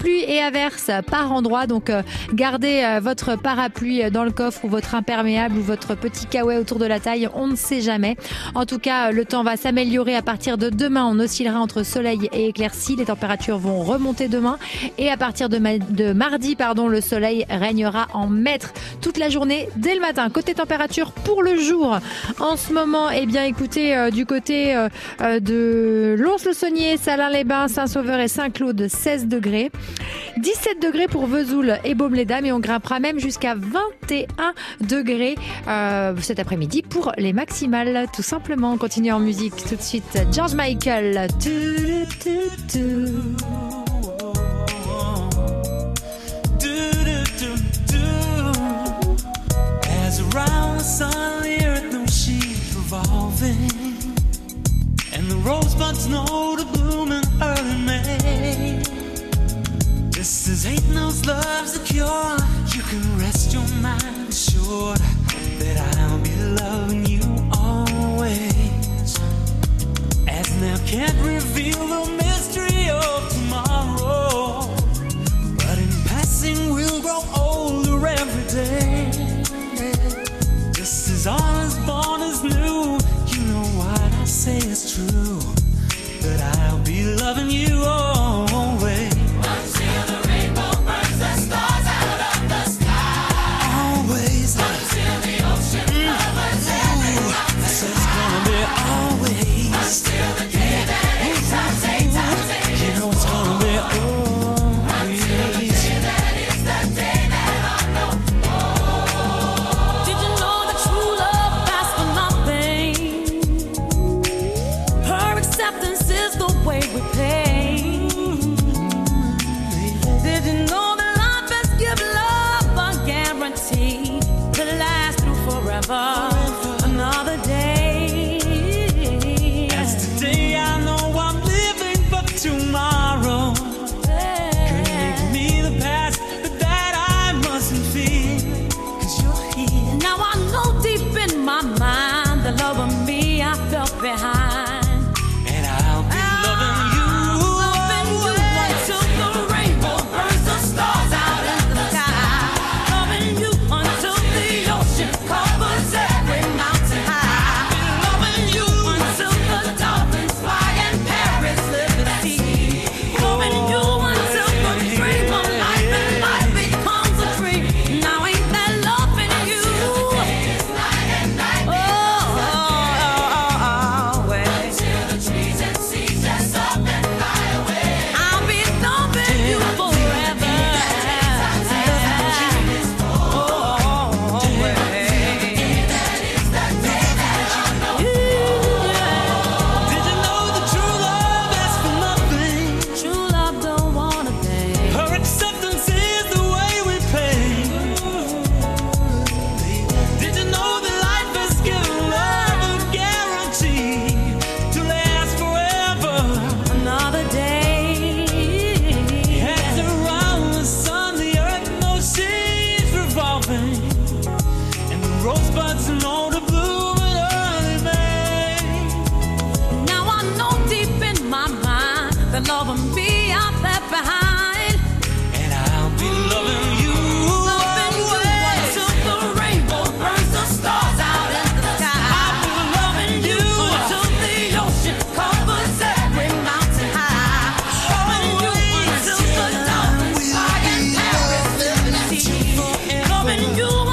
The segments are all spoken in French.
pluie et averse par endroit. Donc euh, gardez euh, votre parapluie dans le coffre ou votre imperméable ou votre petit kawaii autour de la taille. On ne sait jamais. En tout cas, le temps va s'améliorer à partir de demain. On oscillera entre soleil et éclaircie. Les températures vont remonter demain et à partir de, mardi, pardon, le soleil régnera en maître toute la journée dès le matin. Côté température pour le jour, en ce moment, eh bien, écoutez, euh, du côté de Lons-le-Saunier, Salins-les-Bains, Saint-Sauveur et Saint-Claude, 16 degrés. 17 degrés pour Vesoul et Baume-les-Dames et on grimpera même jusqu'à 21 degrés euh, cet après-midi pour les maximales. Tout simplement, on continue en musique tout de suite. George Michael. Love's the cure, you can rest your mind assured behind. And I'll be loving you. Loving you until the rainbow burns the stars out in the sky. I'll be loving you until the ocean covers every mountain high. Loving you until the and Paris. Loving you.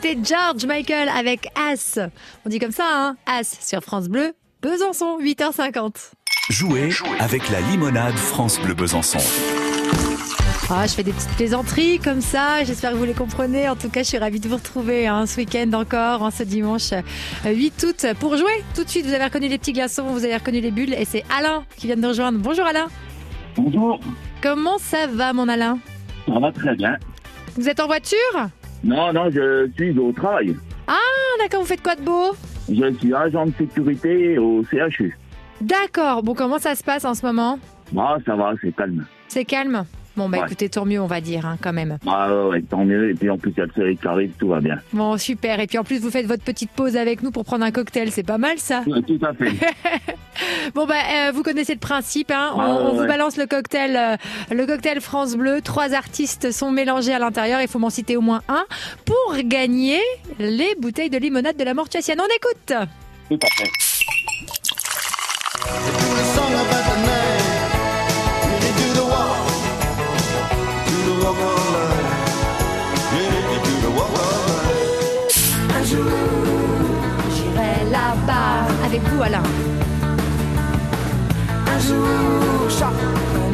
C'était George Michael avec As. On dit comme ça, hein As sur France Bleu, Besançon, 8h50. Jouez avec la limonade France Bleu Besançon. Ah, je fais des petites plaisanteries comme ça, j'espère que vous les comprenez. En tout cas, je suis ravie de vous retrouver hein, ce week-end encore, en ce dimanche euh, 8 août. Pour jouer, tout de suite, vous avez reconnu les petits glaçons, vous avez reconnu les bulles, et c'est Alain qui vient de nous rejoindre. Bonjour Alain. Bonjour, Comment ça va mon Alain? Ça va très bien. Vous êtes en voiture? Non, non, je suis au travail. Ah d'accord, vous faites quoi de beau? Je suis agent de sécurité au CHU. D'accord, bon comment ça se passe en ce moment? Bah, ça va, c'est calme. C'est calme? Bon bah Ouais. écoutez, tant mieux on va dire hein, quand même. Bah, ouais, ouais, tant mieux. Et puis en plus, il y a le soleil qui arrive, tout va bien. Bon super, et puis en plus vous faites votre petite pause avec nous pour prendre un cocktail, c'est pas mal ça Ouais, Tout à fait. Bon bah euh, vous connaissez le principe, hein on, Ah, ouais, vous balance le cocktail, euh, le cocktail France Bleu. Trois artistes sont mélangés à l'intérieur. Il faut m'en citer au moins un pour gagner les bouteilles de limonade de la Mortuacienne. On écoute. tout à fait. J'irai là-bas avec vous Alain. Un jour, chaque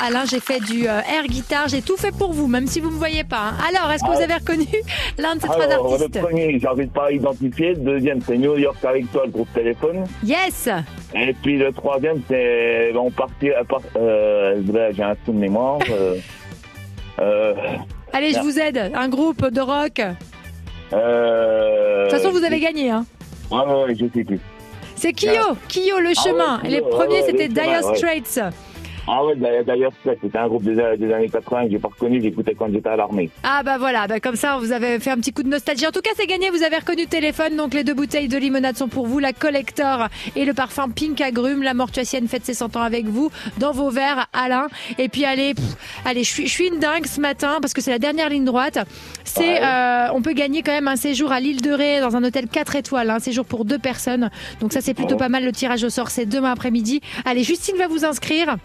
Alain, j'ai fait du euh, air guitare, j'ai tout fait pour vous, même si vous me voyez pas. hein. Alors, est-ce que vous avez reconnu l'un de ces trois Alors, le artistes? premier, j'arrive pas à identifier. Le deuxième, c'est New York avec toi, le groupe téléphone. Yes. Et puis le troisième, c'est. On partit. Euh, là, j'ai un trou de mémoire. Euh, euh, Allez, je Ah. vous aide. Un groupe de rock. De euh, toute façon, vous avez gagné. Hein. Ouais, ouais, ouais, je sais plus. C'est Kyo, Kyo le Ah chemin. ouais, Et les Kyo, premiers, ouais, ouais, c'était Dire. Straits. Ah ouais, d'ailleurs, c'était un groupe des, des années 80 que j'ai pas reconnu, j'écoutais quand j'étais à l'armée. Ah bah voilà, bah comme ça vous avez fait un petit coup de nostalgie. En tout cas c'est gagné, vous avez reconnu le téléphone, donc les deux bouteilles de limonade sont pour vous, la collector et le parfum pink agrumes. La mortuacienne fête ses 100 ans avec vous dans vos verres, Alain. Et puis allez, pff, allez, je suis, je suis une dingue ce matin parce que c'est la dernière ligne droite. C'est, Ouais. euh, on peut gagner quand même un séjour à l'île de Ré dans un hôtel 4 étoiles, un séjour pour deux personnes. Donc ça c'est plutôt Ouais. pas mal. Le tirage au sort c'est demain après-midi. Allez, Justine va vous inscrire.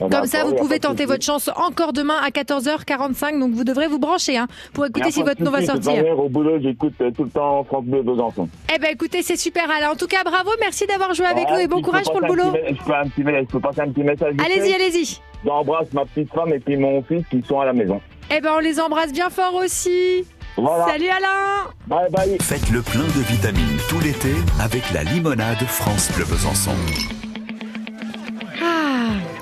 Ah bah, Comme ça, vous pouvez tenter votre chance encore demain à 14h45. Donc, vous devrez vous brancher hein, pour écouter si votre nom va sortir. Au boulot, j'écoute euh, tout le temps France Bleu Besançon. Eh ben, écoutez, c'est super, Alain. En tout cas, bravo. Merci d'avoir joué avec Ouais, nous et bon courage pour le boulot. Je peux, un petit, je peux passer un petit message. Allez-y, allez-y. J'embrasse ma petite femme et puis mon fils qui sont à la maison. Eh ben, on les embrasse bien fort aussi. Voilà. Salut, Alain. Bye bye. Faites le plein de vitamines tout l'été avec la limonade France Bleu Besançon.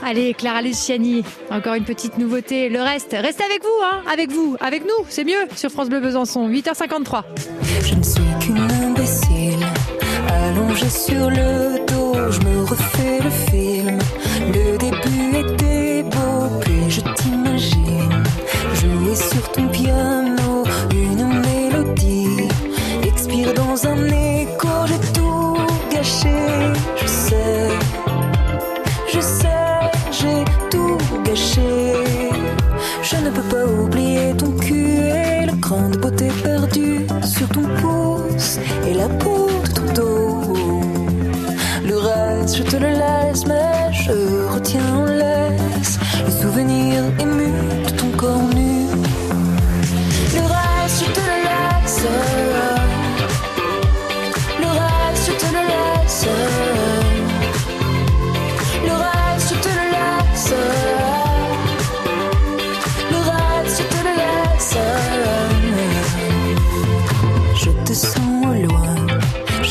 Allez, Clara Luciani. Encore une petite nouveauté. Le reste, restez avec vous, hein. Avec vous, avec nous. C'est mieux sur France Bleu Besançon. 8h53. Je ne suis qu'une imbécile, allongée sur le dos, je me refais le film. Et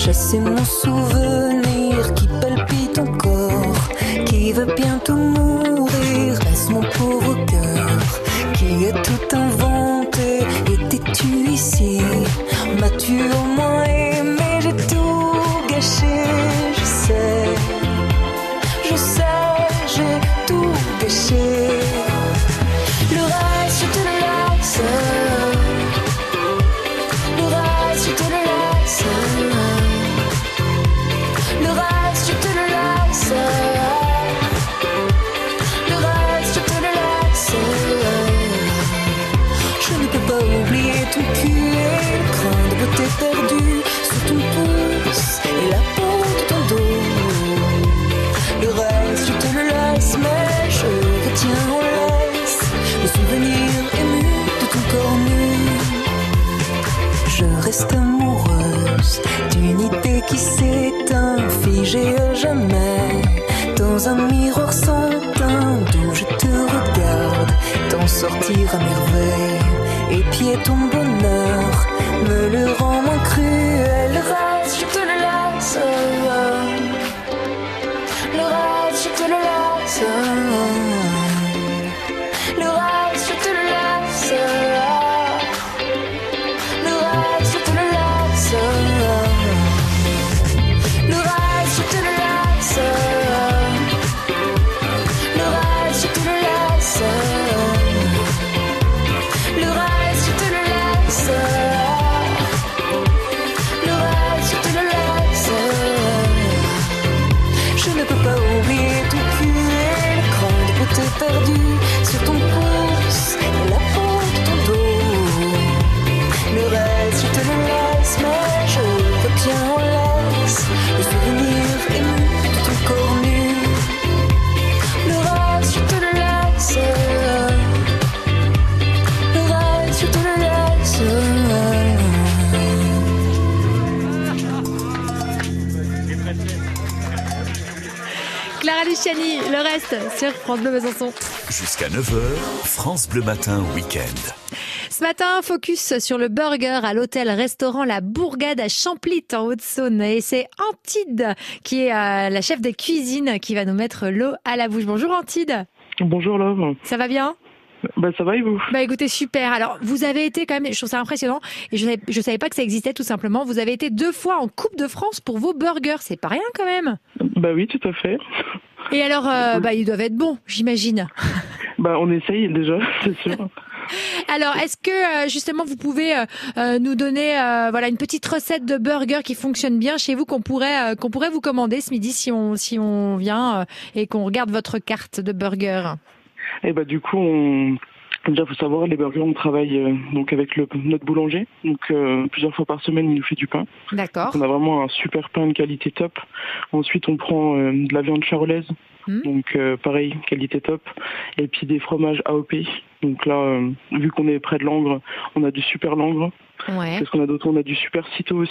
chasser mon souvenir qui palpite encore, qui va bientôt mourir. Tout cul et le grain de beauté perdu sous ton pouce et la peau de ton dos. Le reste, je te le laisse, mais je retiens en laisse le souvenir ému de ton corps nu. Je reste amoureuse d'une idée qui s'éteint, figée à jamais dans un miroir sans teint d'où je te regarde, t'en sortir à merveille Épier ton bonheur, me le rend moins cruel. Reste, je te le laisse. Le reste, je te le laisse. Perdu Clara Luciani, le reste sur France Bleu Besançon. Jusqu'à 9h, France Bleu Matin Week-end. Ce matin, focus sur le burger à l'hôtel-restaurant La Bourgade à Champlit en Haute-Saône. Et c'est Antide qui est euh, la chef de cuisine qui va nous mettre l'eau à la bouche. Bonjour Antide, Bonjour Laure. ça va bien? Bah ça va et vous? Bah écoutez, super. Alors, vous avez été quand même, je trouve ça impressionnant, et je savais, je savais pas que ça existait tout simplement. Vous avez été deux fois en Coupe de France pour vos burgers, c'est pas rien quand même. Bah oui, tout à fait. Et alors, euh, bah ils doivent être bons, j'imagine. Bah on essaye déjà, c'est sûr. Alors, est-ce que euh, justement vous pouvez euh, euh, nous donner euh, voilà une petite recette de burger qui fonctionne bien chez vous qu'on pourrait euh, qu'on pourrait vous commander ce midi si on si on vient et qu'on regarde votre carte de burger? Et bah du coup, on... déjà faut savoir, les burgers, on travaille euh, donc avec le, notre boulanger. Donc euh, plusieurs fois par semaine, il nous fait du pain. D'accord. On a vraiment un super pain de qualité top. Ensuite, on prend euh, de la viande charolaise. Hmm. Donc pareil, qualité top. Et puis des fromages AOP. Donc là, vu qu'on est près de Langres, on a du super Langres. Ouais. Qu'est-ce qu'on a d'autre On a du super Cito aussi.